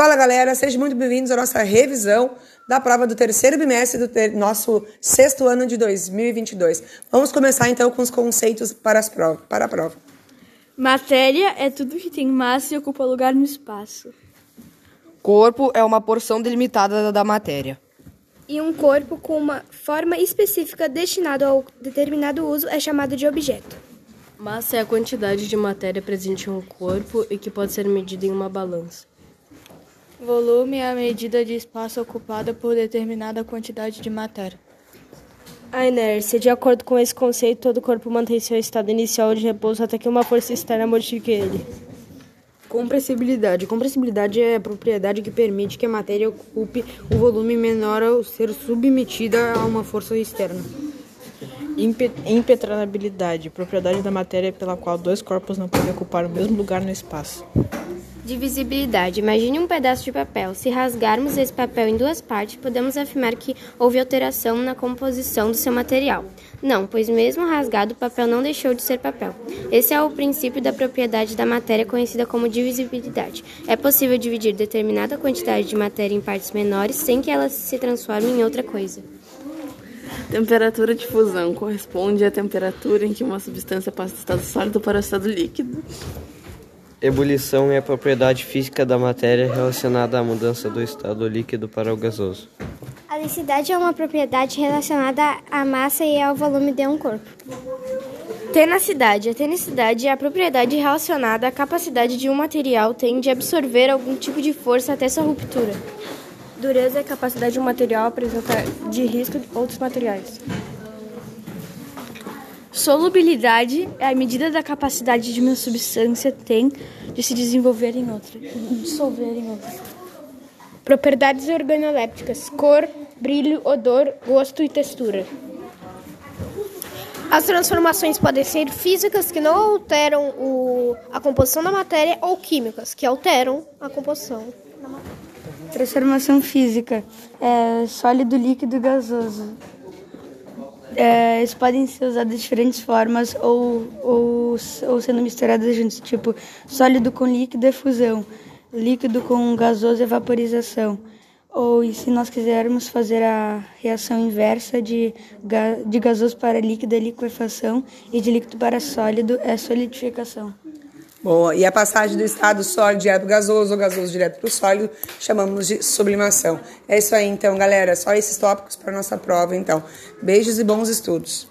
Fala galera, sejam muito bem-vindos à nossa revisão da prova do terceiro bimestre do ter nosso sexto ano de 2022. Vamos começar então com os conceitos para, as prova, para a prova. Matéria é tudo que tem massa e ocupa lugar no espaço. Corpo é uma porção delimitada da matéria. E um corpo com uma forma específica destinado a determinado uso é chamado de objeto. Massa é a quantidade de matéria presente em um corpo e que pode ser medida em uma balança. Volume é a medida de espaço ocupado por determinada quantidade de matéria. A inércia. De acordo com esse conceito, todo corpo mantém seu estado inicial de repouso até que uma força externa modifique ele. Compressibilidade. Compressibilidade é a propriedade que permite que a matéria ocupe o volume menor ao ser submetida a uma força externa. Impetrabilidade, propriedade da matéria pela qual dois corpos não podem ocupar o mesmo lugar no espaço. Divisibilidade. Imagine um pedaço de papel. Se rasgarmos esse papel em duas partes, podemos afirmar que houve alteração na composição do seu material. Não, pois mesmo rasgado, o papel não deixou de ser papel. Esse é o princípio da propriedade da matéria conhecida como divisibilidade. É possível dividir determinada quantidade de matéria em partes menores sem que ela se transforme em outra coisa. Temperatura de fusão corresponde à temperatura em que uma substância passa do estado sólido para o estado líquido. Ebulição é a propriedade física da matéria relacionada à mudança do estado líquido para o gasoso. A densidade é uma propriedade relacionada à massa e ao volume de um corpo. Tenacidade. A tenacidade é a propriedade relacionada à capacidade de um material tem de absorver algum tipo de força até sua ruptura. Dureza é a capacidade de um material apresentar de risco de outros materiais. Solubilidade é a medida da capacidade de uma substância tem de se desenvolver em outra, dissolver em outra. Propriedades organolépticas: cor, brilho, odor, gosto e textura. As transformações podem ser físicas, que não alteram o, a composição da matéria, ou químicas, que alteram a composição. Transformação física: é sólido, líquido e gasoso. É, eles podem ser usados de diferentes formas ou, ou, ou sendo misturados juntos, tipo sólido com líquido é fusão, líquido com gasoso é vaporização. Ou e se nós quisermos fazer a reação inversa de, de gasoso para líquido é liquefação e de líquido para sólido é solidificação. Boa. E a passagem do estado sólido direto para o gasoso ou gasoso direto para o sólido chamamos de sublimação. É isso aí, então, galera. Só esses tópicos para nossa prova, então. Beijos e bons estudos.